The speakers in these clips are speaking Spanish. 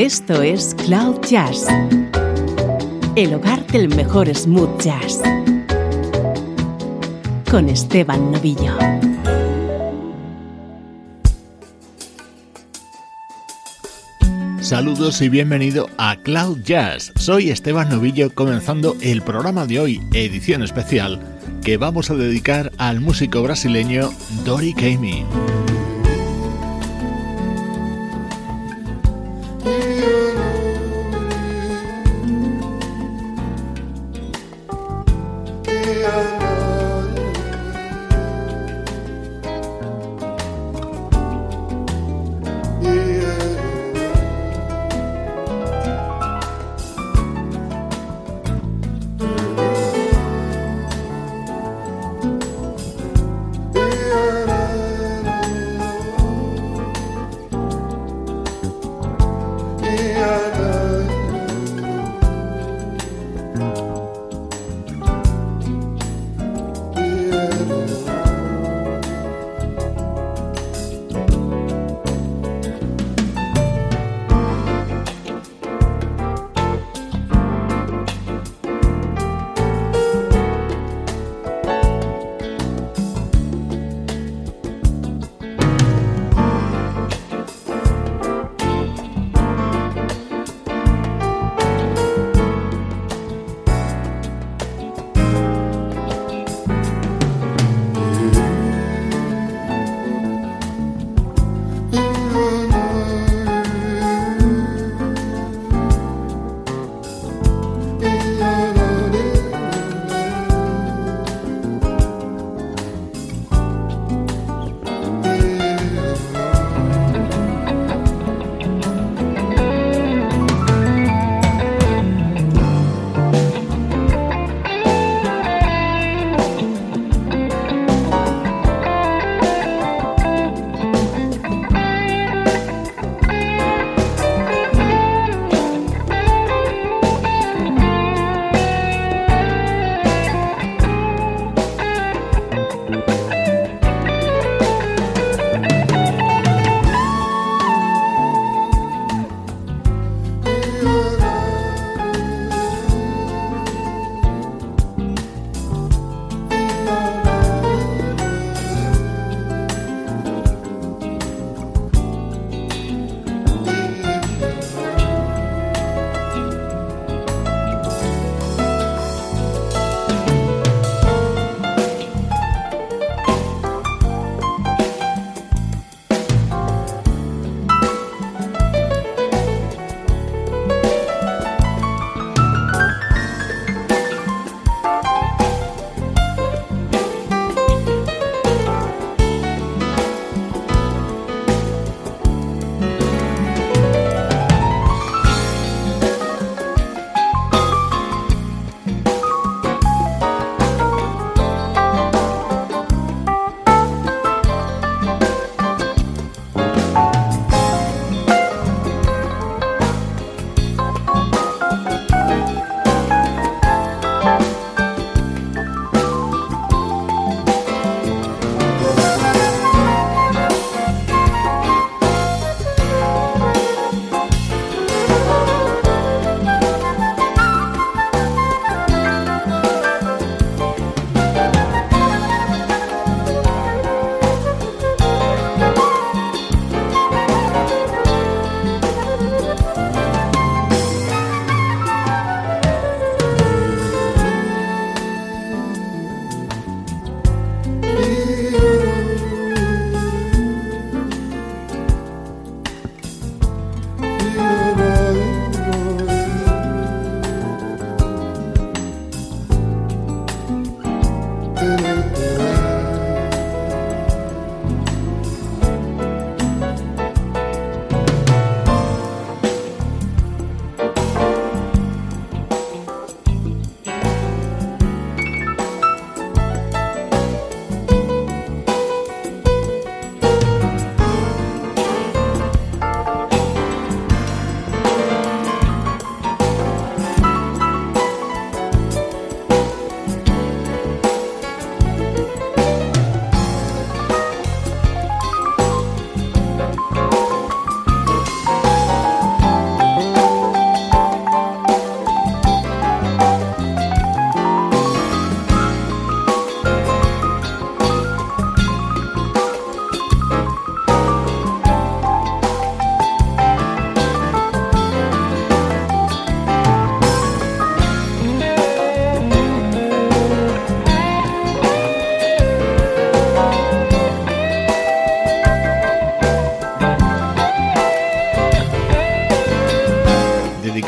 Esto es Cloud Jazz, el hogar del mejor smooth jazz, con Esteban Novillo. Saludos y bienvenido a Cloud Jazz. Soy Esteban Novillo comenzando el programa de hoy, edición especial, que vamos a dedicar al músico brasileño Dori Kamey.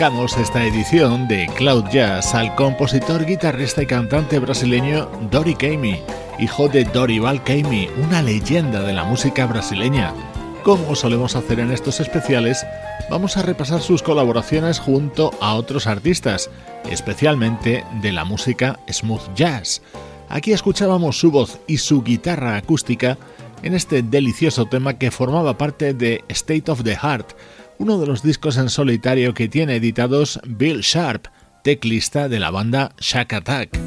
Dedicamos esta edición de Cloud Jazz al compositor, guitarrista y cantante brasileño Dori Caymmi, hijo de Dorival Caymmi, una leyenda de la música brasileña. Como solemos hacer en estos especiales, vamos a repasar sus colaboraciones junto a otros artistas, especialmente de la música smooth jazz. Aquí escuchábamos su voz y su guitarra acústica en este delicioso tema que formaba parte de State of the Heart, uno de los discos en solitario que tiene editados Bill Sharp, teclista de la banda Shack Attack.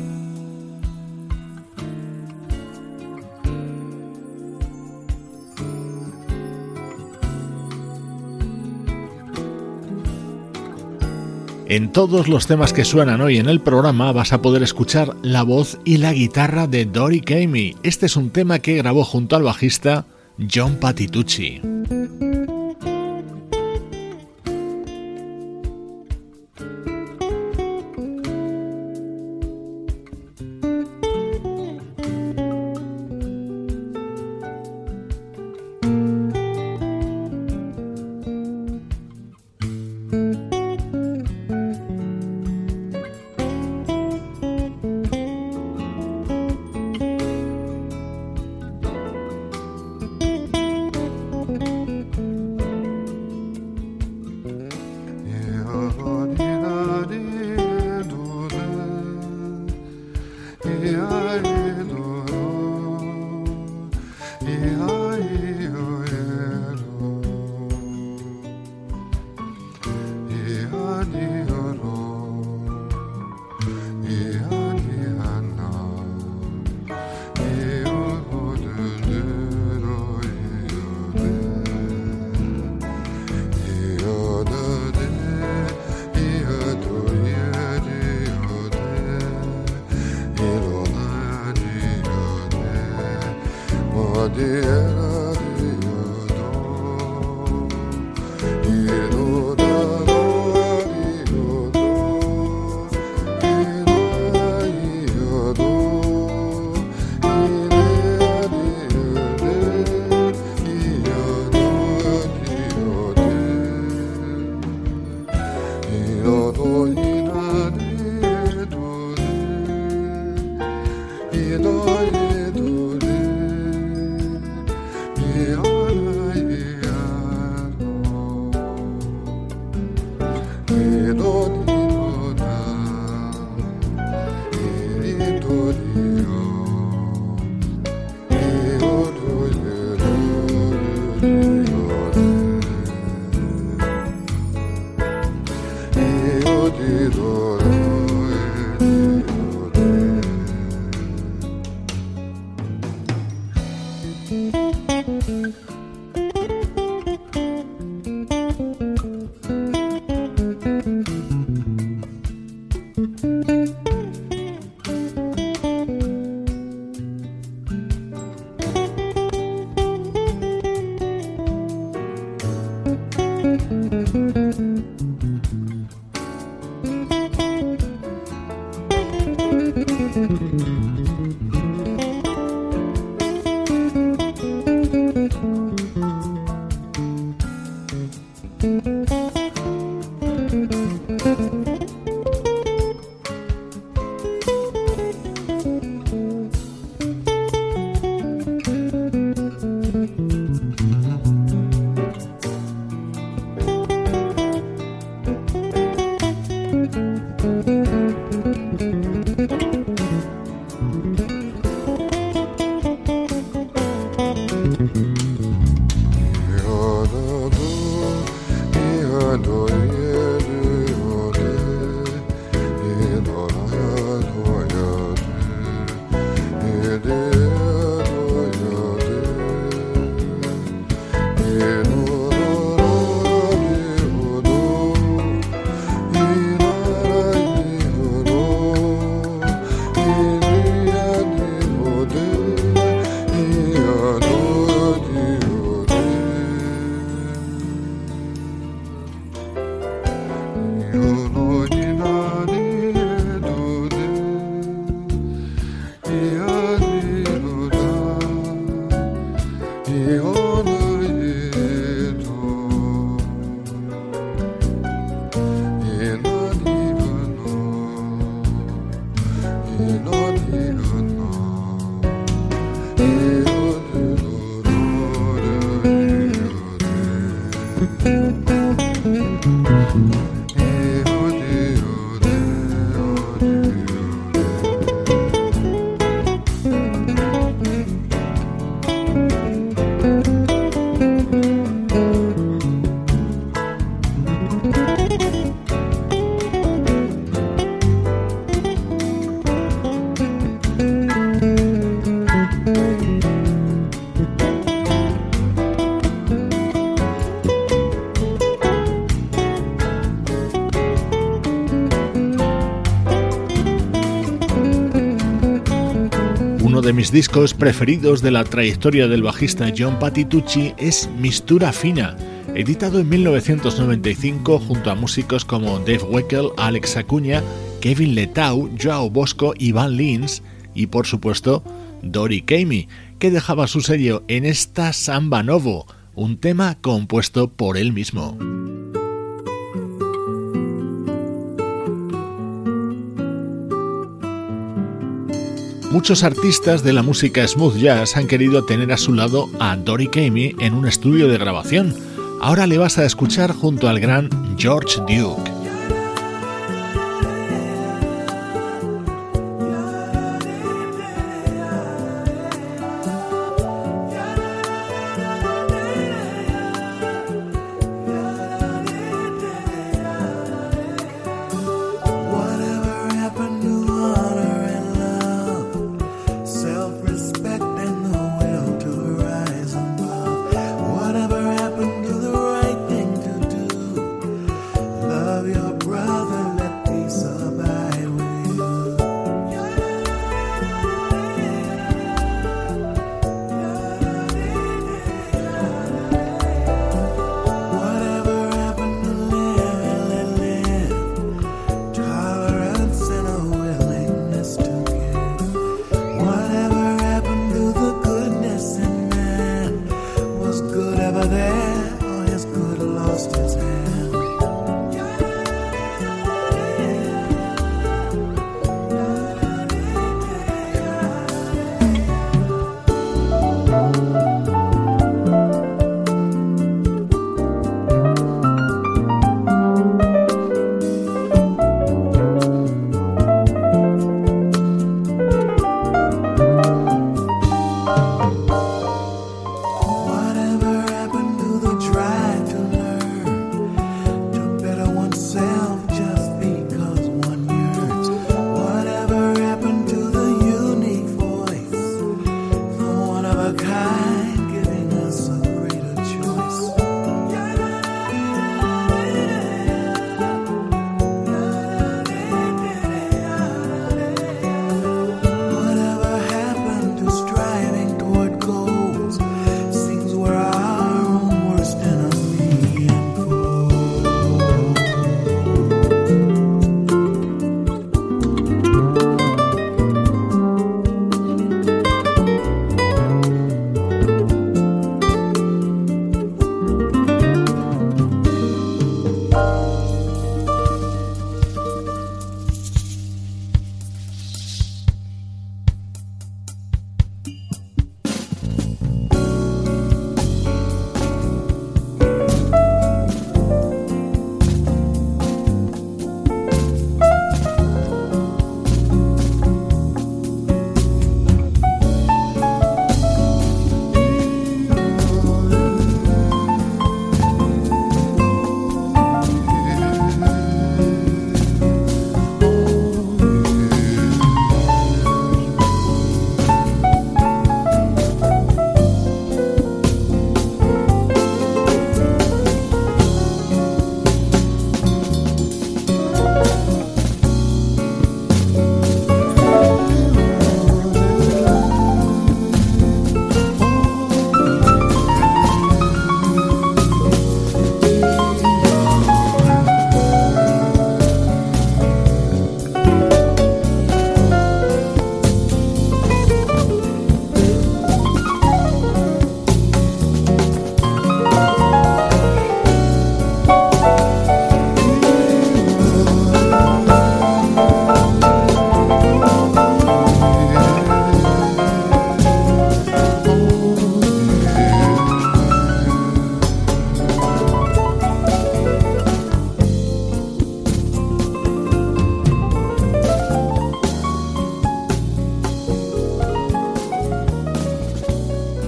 En todos los temas que suenan hoy en el programa vas a poder escuchar la voz y la guitarra de Dory Kamey. Este es un tema que grabó junto al bajista John Patitucci. Mis discos preferidos de la trayectoria del bajista John Patitucci es Mistura Fina, editado en 1995 junto a músicos como Dave Weckel, Alex Acuña, Kevin Letau, Joao Bosco, Ivan Lins y por supuesto Dory Kamey, que dejaba su sello en esta Samba Novo, un tema compuesto por él mismo. Muchos artistas de la música smooth jazz han querido tener a su lado a Dory Kamey en un estudio de grabación. Ahora le vas a escuchar junto al gran George Duke.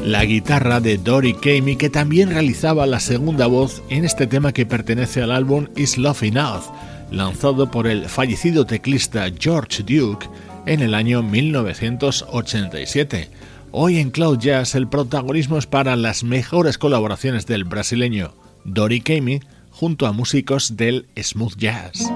Guitarra de Dory Kamey que también realizaba la segunda voz en este tema que pertenece al álbum Is Love Enough, lanzado por el fallecido teclista George Duke en el año 1987. Hoy en Cloud Jazz el protagonismo es para las mejores colaboraciones del brasileño Dory Kamey junto a músicos del smooth jazz.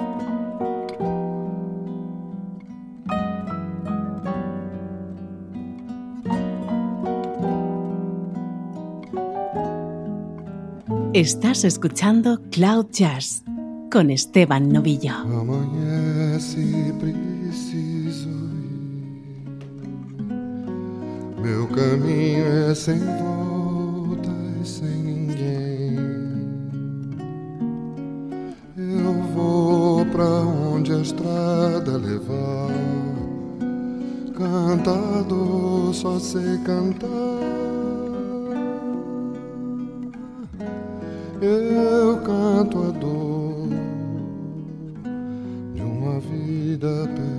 Estás escuchando Cloud Jazz con Esteban Novillo. Amanhece preciso ir. Meu caminho é sem volta e sem ninguém. Eu vou pra onde a estrada levar. Cantador, só sei cantar. Eu canto a dor de uma vida perdida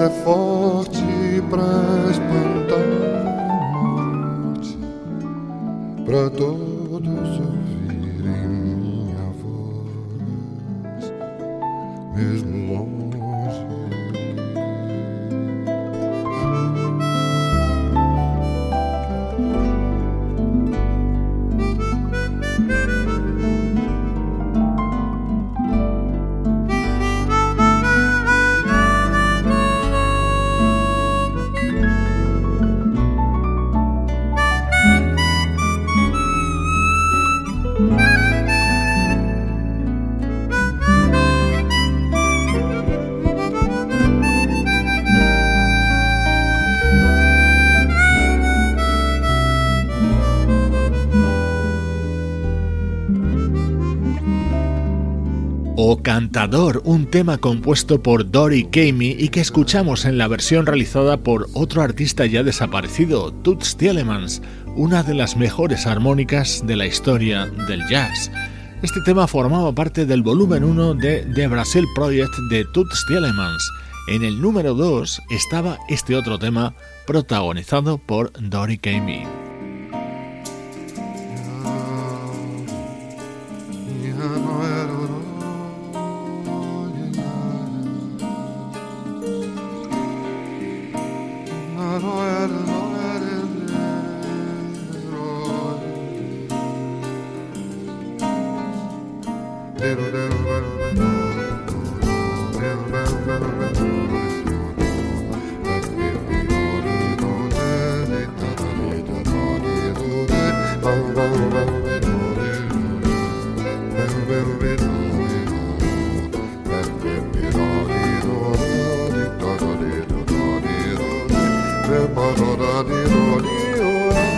a I fall. Un tema compuesto por Dory Kamey y que escuchamos en la versión realizada por otro artista ya desaparecido, Toots Thielemans, una de las mejores armónicas de la historia del jazz. Este tema formaba parte del volumen 1 de The Brazil Project de Toots Thielemans. En el número 2 estaba este otro tema protagonizado por Dory Kamey. trepa, rorari, rori, oa.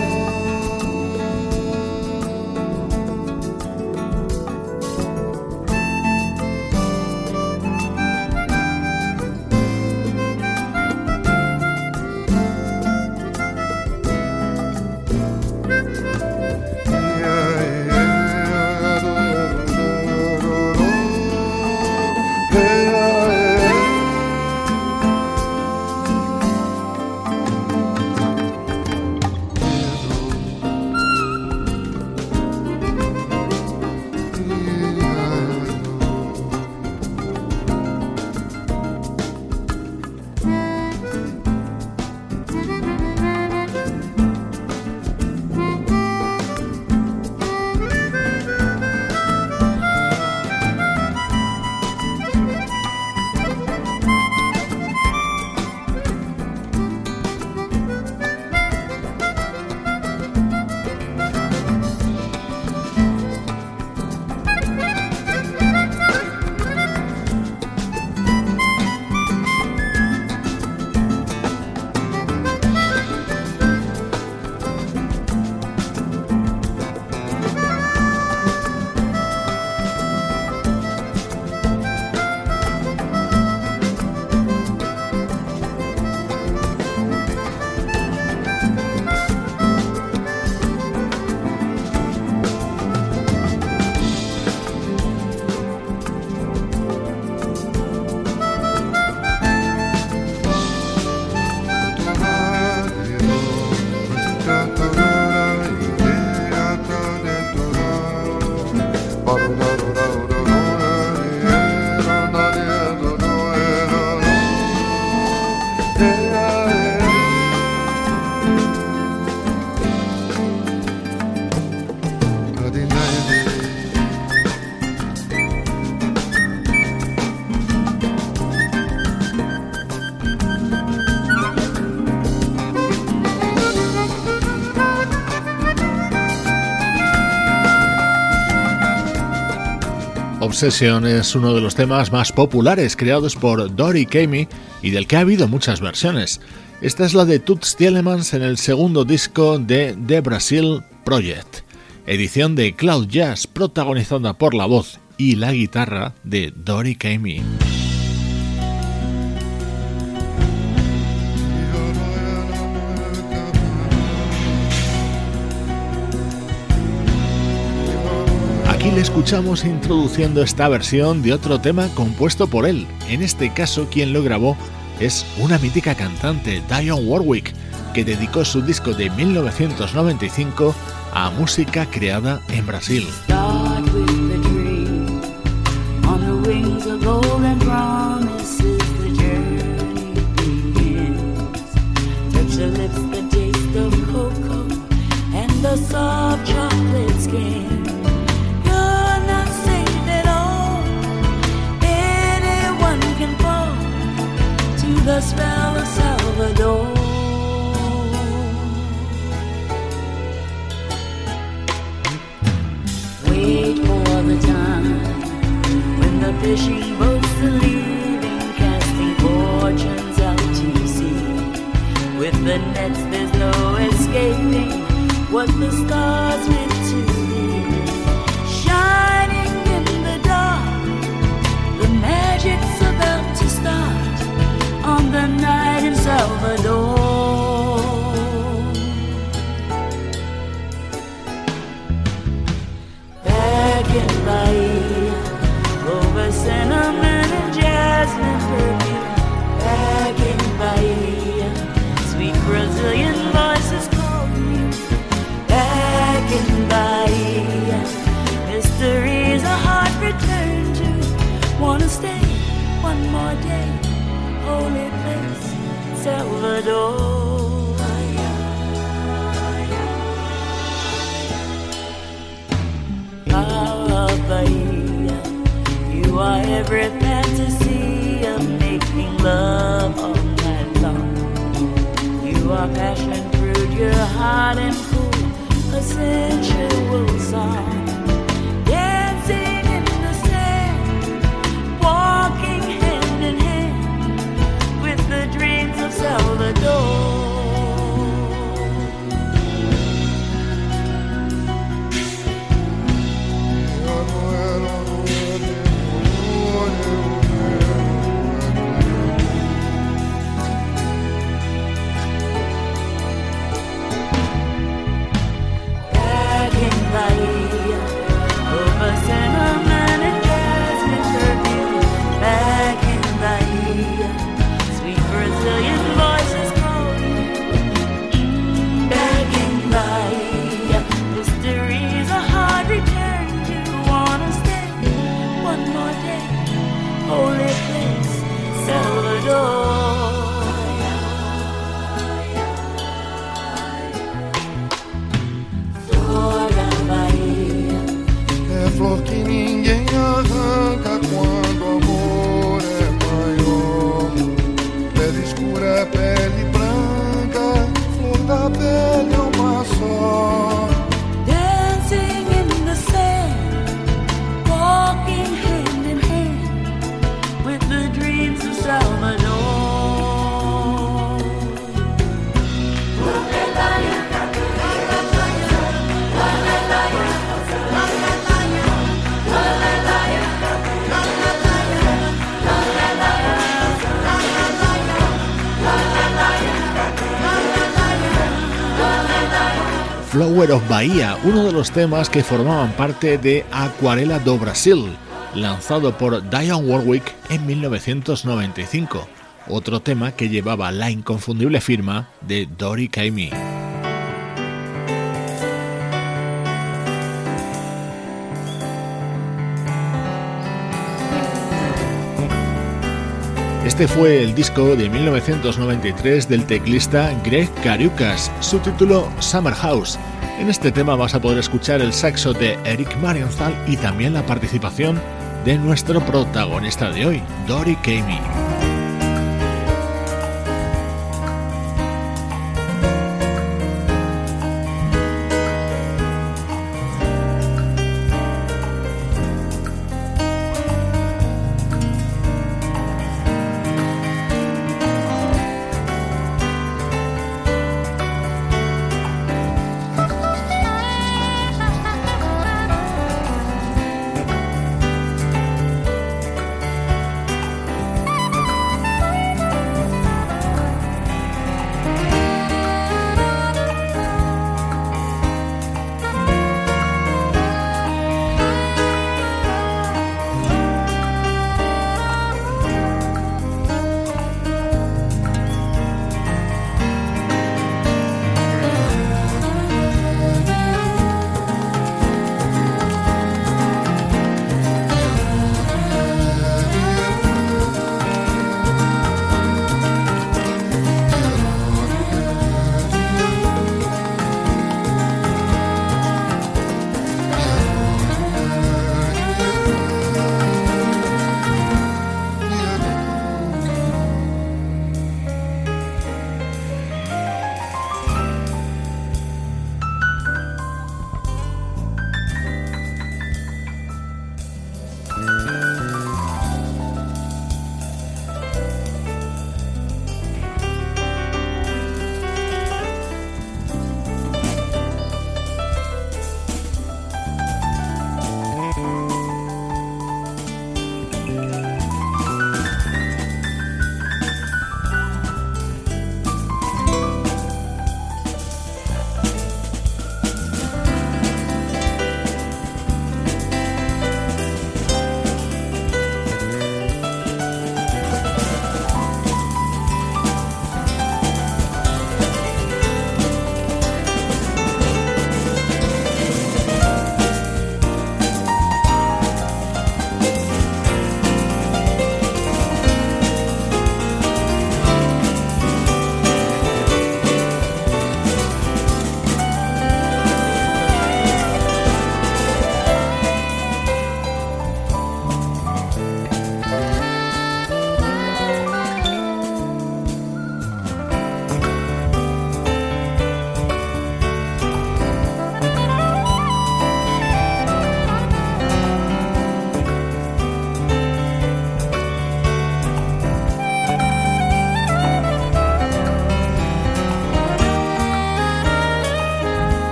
Obsession es uno de los temas más populares creados por Dory Kamey y del que ha habido muchas versiones. Esta es la de Toots Thielemans en el segundo disco de The Brazil Project, edición de Cloud Jazz protagonizada por la voz y la guitarra de Dory Kamey. Le escuchamos introduciendo esta versión de otro tema compuesto por él. En este caso, quien lo grabó es una mítica cantante, Dionne Warwick, que dedicó su disco de 1995 a música creada en Brasil. Spell of Salvador. Wait for the time when the fishing boats are leaving, casting fortunes out to sea. With the nets, there's no escaping what the stars meant Back in Bahia, over cinnamon and jasmine perfume. Bahia, sweet Brazilian voices call me. Bahia, mysteries a heart. Wanna stay one more day holy Salvador. You are every fantasy of making love all night long. You are passion fruit, your heart and cool, a sensual song. Salvador. Uno de los temas que formaban parte de Aquarela do Brasil, lanzado por Dionne Warwick en 1995, otro tema que llevaba la inconfundible firma de Dory Kamey. Este fue el disco de 1993 del teclista Greg Cariucas, su título Summer House. En este tema vas a poder escuchar el saxo de Eric Marienthal y también la participación de nuestro protagonista de hoy, Dory Kamey.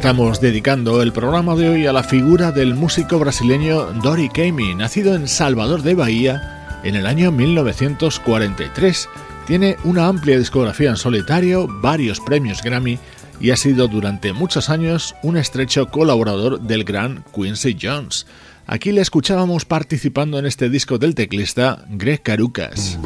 Estamos dedicando el programa de hoy a la figura del músico brasileño Dori Caymmi, nacido en Salvador de Bahía en el año 1943. Tiene una amplia discografía en solitario, varios premios Grammy y ha sido durante muchos años un estrecho colaborador del gran Quincy Jones. Aquí le escuchábamos participando en este disco del teclista Greg Carucas.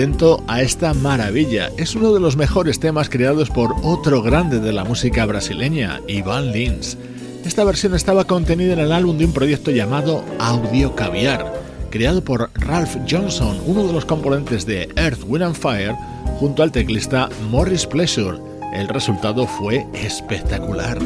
Atento a esta maravilla. Es uno de los mejores temas creados por otro grande de la música brasileña, Ivan Lins. Esta versión estaba contenida en el álbum de un proyecto llamado Audio Caviar, creado por Ralph Johnson, uno de los componentes de Earth, Wind and Fire, junto al teclista Morris Pleasure. El resultado fue espectacular.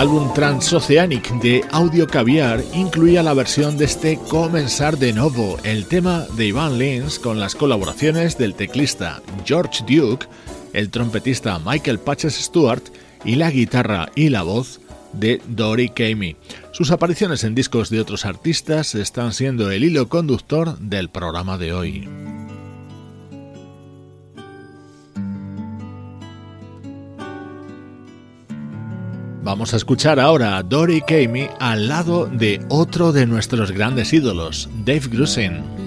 Álbum Transoceanic de Audio Caviar incluía la versión de este Comenzar de Novo, el tema de Ivan Lins con las colaboraciones del teclista George Duke, el trompetista Michael Patches Stewart y la guitarra y la voz de Dory Kamey. Sus apariciones en discos de otros artistas están siendo el hilo conductor del programa de hoy. Vamos a escuchar ahora a Dory Kamey al lado de otro de nuestros grandes ídolos, Dave Grusin.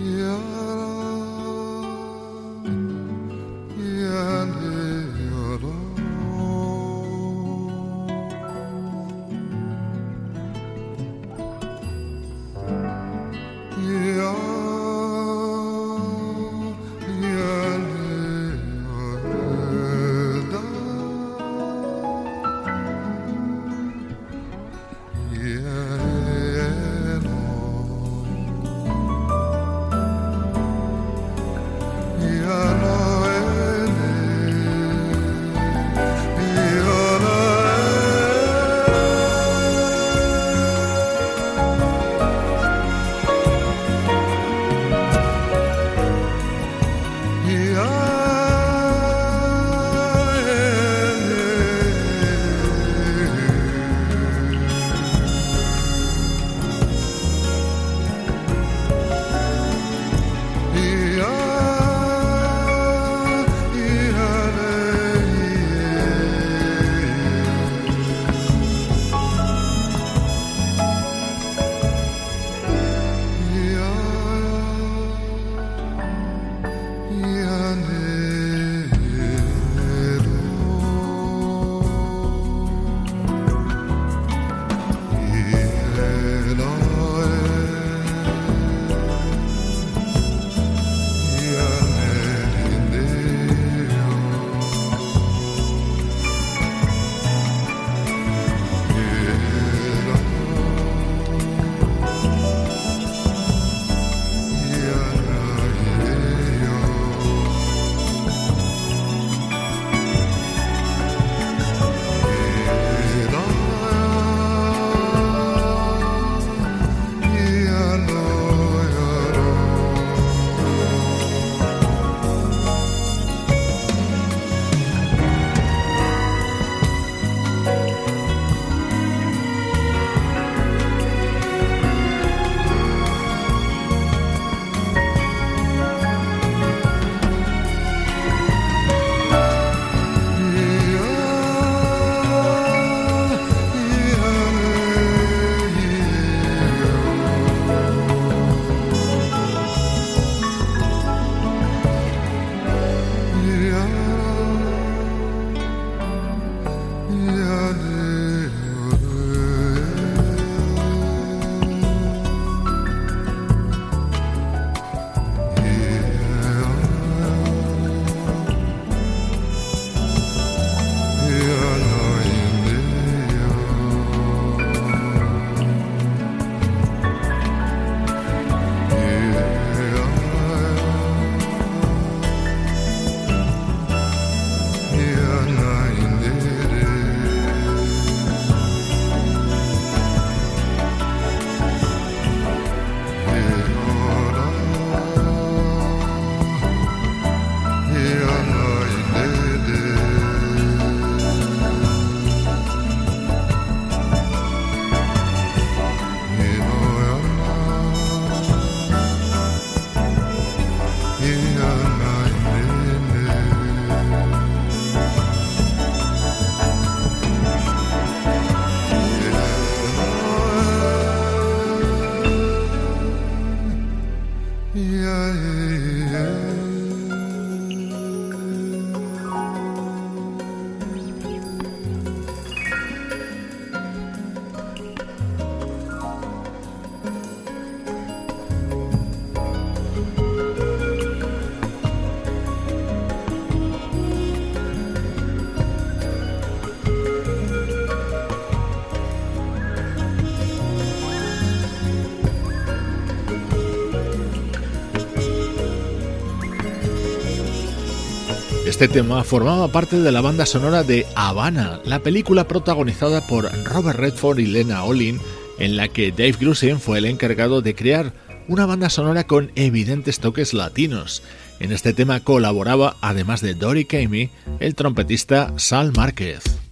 Este tema formaba parte de la banda sonora de Havana, la película protagonizada por Robert Redford y Lena Olin, en la que Dave Grusin fue el encargado de crear una banda sonora con evidentes toques latinos. En este tema colaboraba, además de Dory Kamey, el trompetista Sal Márquez.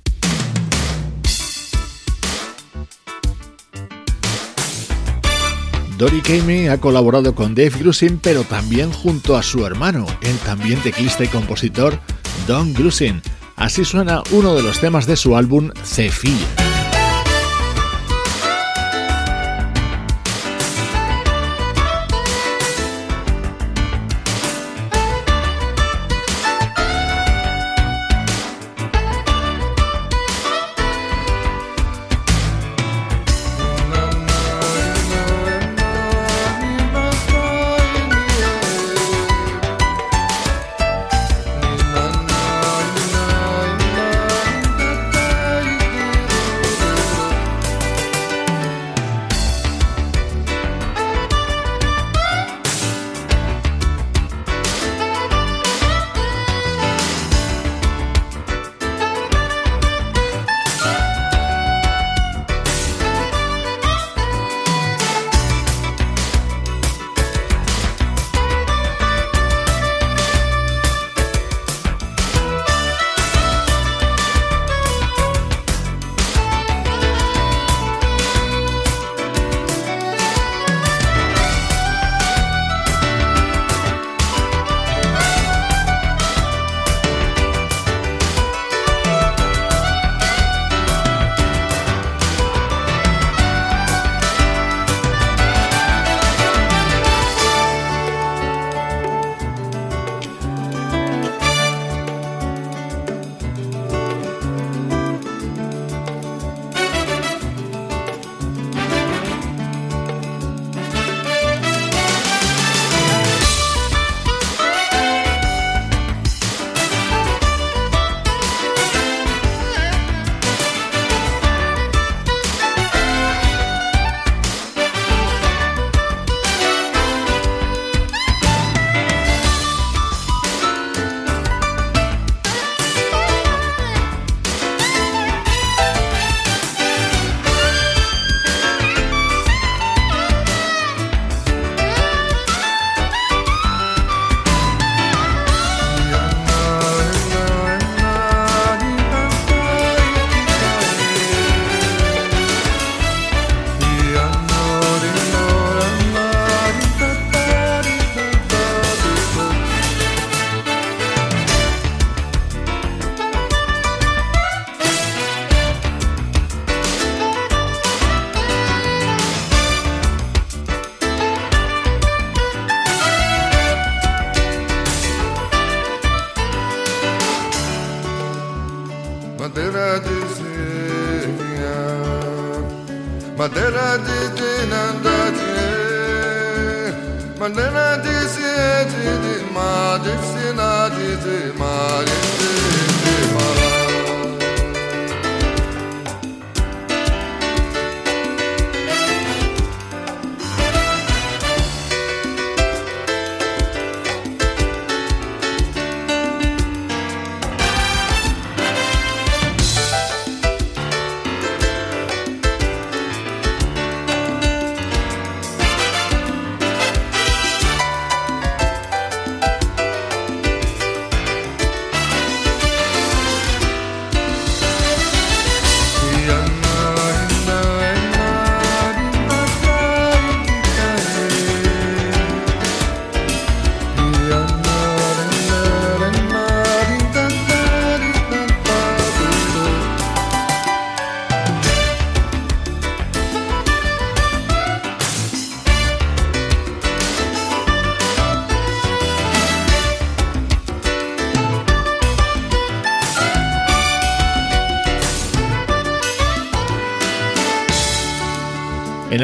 Dory Kamey ha colaborado con Dave Grusin, pero también junto a su hermano, el también teclista y compositor Don Grusin. Así suena uno de los temas de su álbum Zephyr.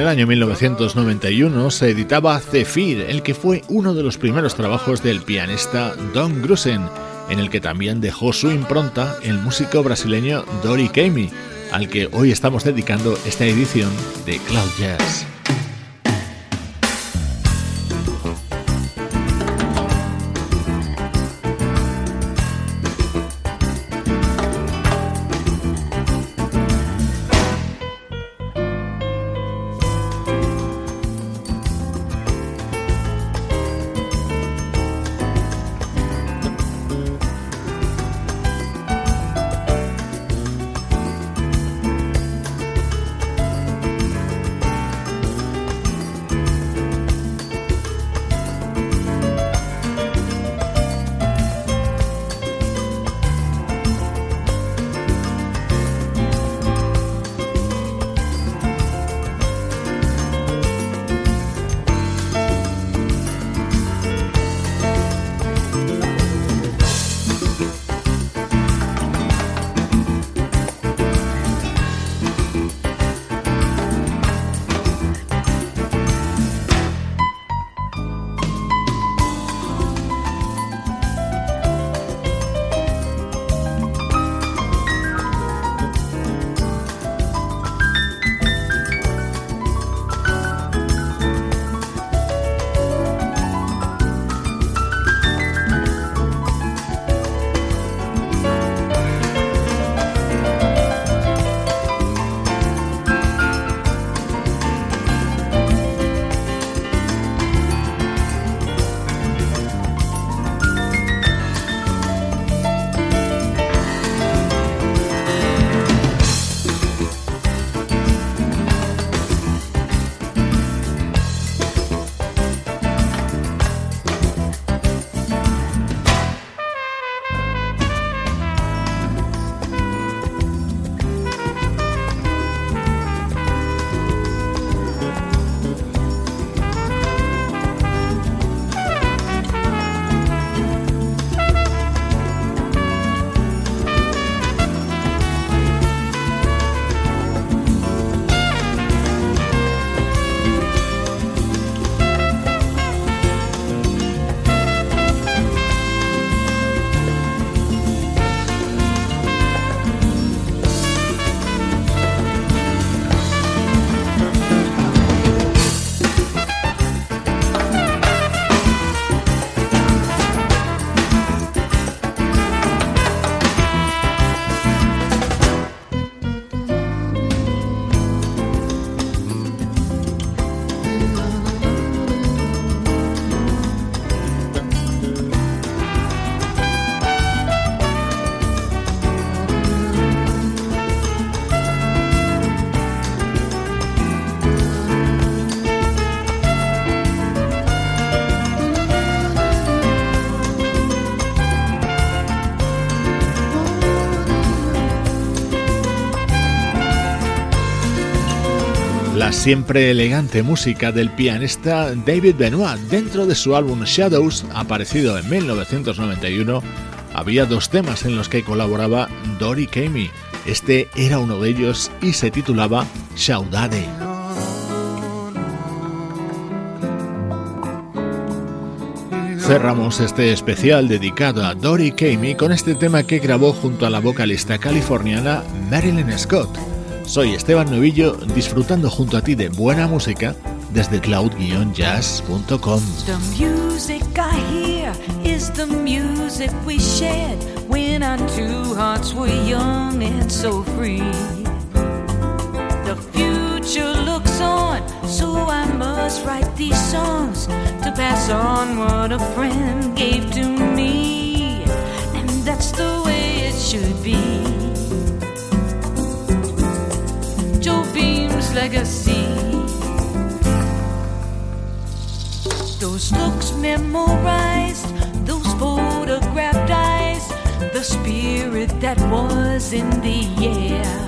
El año 1991 se editaba Zephyr, el que fue uno de los primeros trabajos del pianista Don Grusen, en el que también dejó su impronta el músico brasileño Dori Kamey, al que hoy estamos dedicando esta edición de Cloud Jazz. Siempre elegante música del pianista David Benoit dentro de su álbum Shadows, aparecido en 1991, había dos temas en los que colaboraba Dory Kamey. Este era uno de ellos y se titulaba Saudade. Cerramos este especial dedicado a Dory Kamey con este tema que grabó junto a la vocalista californiana Marilyn Scott. Soy Esteban Novillo disfrutando junto a ti de buena música desde cloud-jazz.com. The music I hear is the music we shared when our two hearts were young and so free. The future looks on, so I must write these songs to pass on what a friend gave to me. And that's the way it should be. Legacy. Those looks memorized, those photographed eyes, the spirit that was in the air.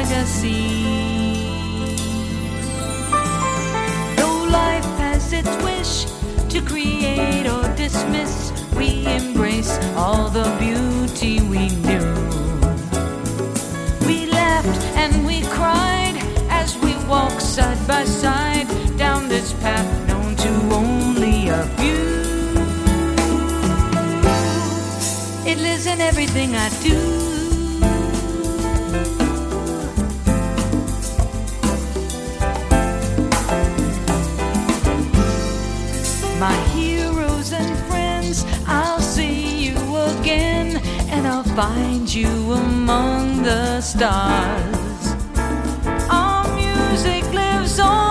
Legacy. Though life has its wish to create or dismiss, we embrace all the beauty we knew. We laughed and we cried as we walked side by side down this path known to only a few. It lives in everything I do. find you among the stars. Our music lives on.